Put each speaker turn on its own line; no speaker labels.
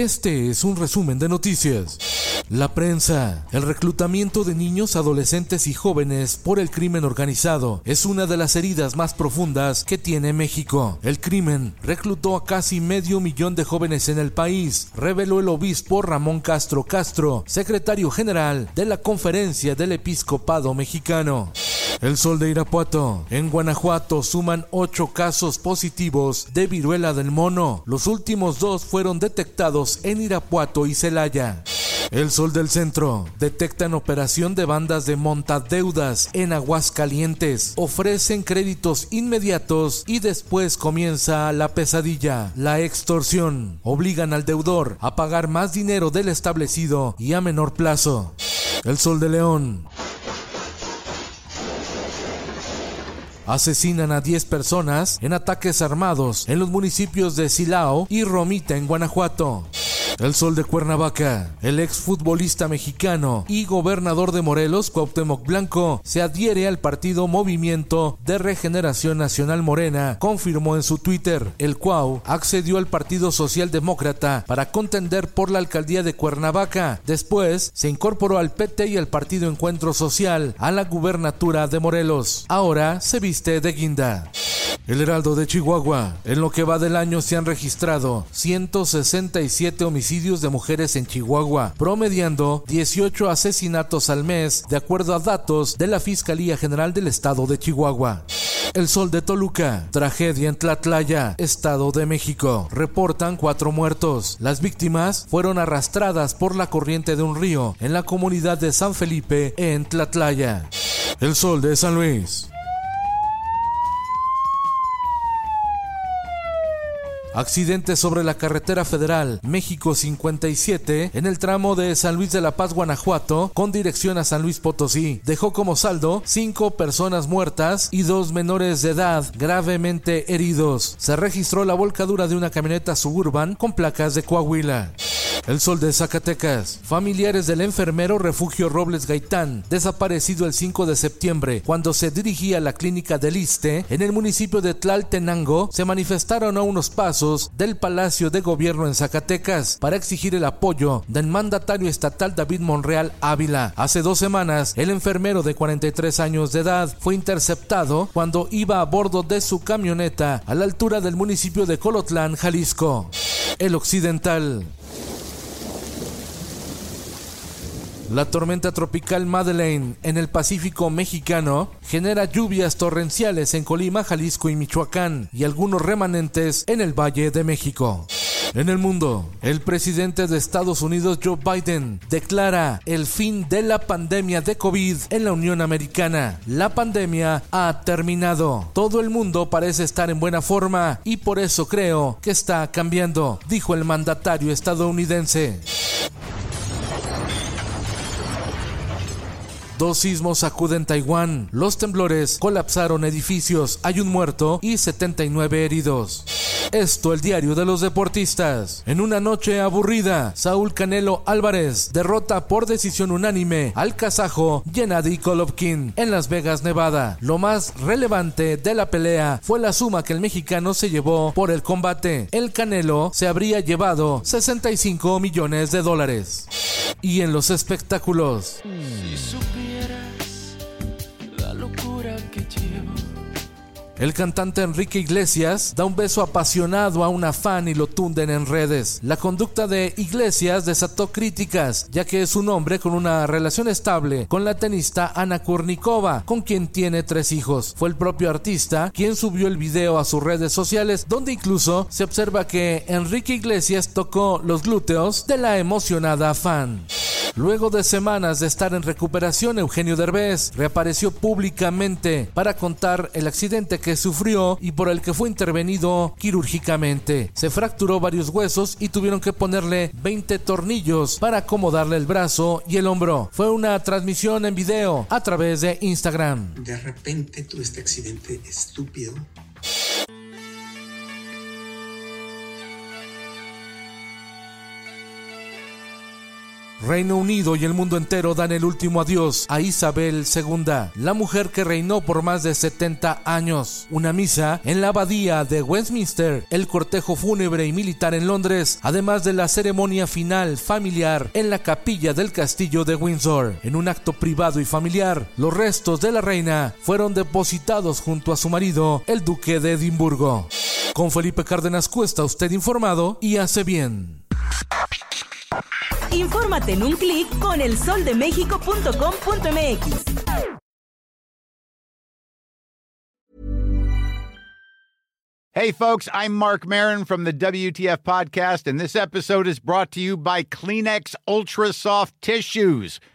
Este es un resumen de noticias. La prensa. El reclutamiento de niños, adolescentes y jóvenes por el crimen organizado es una de las heridas más profundas que tiene México. El crimen reclutó a casi medio millón de jóvenes en el país, reveló el obispo Ramón Castro Castro, secretario general de la Conferencia del Episcopado Mexicano. El Sol de Irapuato. En Guanajuato suman ocho casos positivos de viruela del mono. Los últimos dos fueron detectados en Irapuato y Celaya. El Sol del Centro. Detectan operación de bandas de montadeudas en Aguascalientes. Ofrecen créditos inmediatos y después comienza la pesadilla, la extorsión. Obligan al deudor a pagar más dinero del establecido y a menor plazo. El Sol de León. Asesinan a 10 personas en ataques armados en los municipios de Silao y Romita en Guanajuato. El Sol de Cuernavaca, el exfutbolista mexicano y gobernador de Morelos, Cuauhtémoc Blanco, se adhiere al partido Movimiento de Regeneración Nacional Morena, confirmó en su Twitter. El Cuau accedió al Partido Socialdemócrata para contender por la alcaldía de Cuernavaca. Después se incorporó al PT y al Partido Encuentro Social a la gubernatura de Morelos. Ahora se viste de guinda. El Heraldo de Chihuahua. En lo que va del año se han registrado 167 homicidios de mujeres en Chihuahua, promediando 18 asesinatos al mes, de acuerdo a datos de la Fiscalía General del Estado de Chihuahua. El Sol de Toluca. Tragedia en Tlatlaya, Estado de México. Reportan cuatro muertos. Las víctimas fueron arrastradas por la corriente de un río en la comunidad de San Felipe, en Tlatlaya. El Sol de San Luis. Accidente sobre la carretera federal México 57 en el tramo de San Luis de la Paz, Guanajuato, con dirección a San Luis Potosí. Dejó como saldo cinco personas muertas y dos menores de edad gravemente heridos. Se registró la volcadura de una camioneta suburban con placas de Coahuila. El Sol de Zacatecas. Familiares del enfermero Refugio Robles Gaitán, desaparecido el 5 de septiembre, cuando se dirigía a la clínica del Iste, en el municipio de Tlaltenango, se manifestaron a unos pasos del Palacio de Gobierno en Zacatecas para exigir el apoyo del mandatario estatal David Monreal Ávila. Hace dos semanas, el enfermero de 43 años de edad fue interceptado cuando iba a bordo de su camioneta a la altura del municipio de Colotlán, Jalisco. El Occidental. La tormenta tropical Madeleine en el Pacífico mexicano genera lluvias torrenciales en Colima, Jalisco y Michoacán y algunos remanentes en el Valle de México. En el mundo, el presidente de Estados Unidos Joe Biden declara el fin de la pandemia de COVID en la Unión Americana. La pandemia ha terminado. Todo el mundo parece estar en buena forma y por eso creo que está cambiando, dijo el mandatario estadounidense. Dos sismos sacuden Taiwán. Los temblores colapsaron edificios. Hay un muerto y 79 heridos. Esto el diario de los deportistas. En una noche aburrida, Saúl Canelo Álvarez derrota por decisión unánime al kazajo Gennady Golovkin en Las Vegas, Nevada. Lo más relevante de la pelea fue la suma que el mexicano se llevó por el combate. El Canelo se habría llevado 65 millones de dólares. Y en los espectáculos. El cantante Enrique Iglesias da un beso apasionado a una fan y lo tunden en redes. La conducta de Iglesias desató críticas, ya que es un hombre con una relación estable con la tenista Ana Kurnikova, con quien tiene tres hijos. Fue el propio artista quien subió el video a sus redes sociales, donde incluso se observa que Enrique Iglesias tocó los glúteos de la emocionada fan. Luego de semanas de estar en recuperación, Eugenio Derbez reapareció públicamente para contar el accidente que sufrió y por el que fue intervenido quirúrgicamente. Se fracturó varios huesos y tuvieron que ponerle 20 tornillos para acomodarle el brazo y el hombro. Fue una transmisión en video a través de Instagram.
De repente tuve este accidente estúpido
Reino Unido y el mundo entero dan el último adiós a Isabel II, la mujer que reinó por más de 70 años. Una misa en la abadía de Westminster, el cortejo fúnebre y militar en Londres, además de la ceremonia final familiar en la capilla del castillo de Windsor. En un acto privado y familiar, los restos de la reina fueron depositados junto a su marido, el duque de Edimburgo. Con Felipe Cárdenas Cuesta, usted informado y hace bien.
Infórmate en un clic con elsoldemexico.com.mx.
Hey, folks, I'm Mark Marin from the WTF Podcast, and this episode is brought to you by Kleenex Ultra Soft Tissues